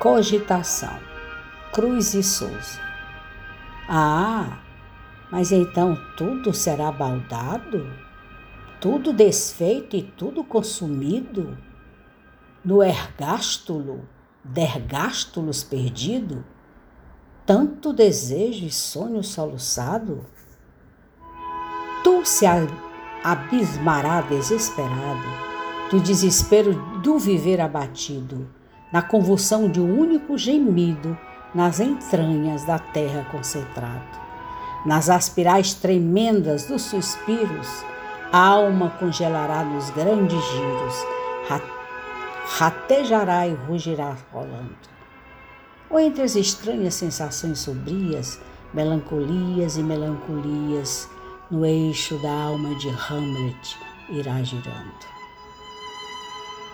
Cogitação. Cruz e Souza. Ah, mas então tudo será baldado? Tudo desfeito e tudo consumido? No ergástulo, dergástulos perdido? Tanto desejo e sonho soluçado? Tu se abismará desesperado do desespero do viver abatido na convulsão de um único gemido nas entranhas da terra concentrado. Nas aspirais tremendas dos suspiros, a alma congelará nos grandes giros, ratejará e rugirá rolando. Ou entre as estranhas sensações sombrias, melancolias e melancolias, no eixo da alma de Hamlet irá girando.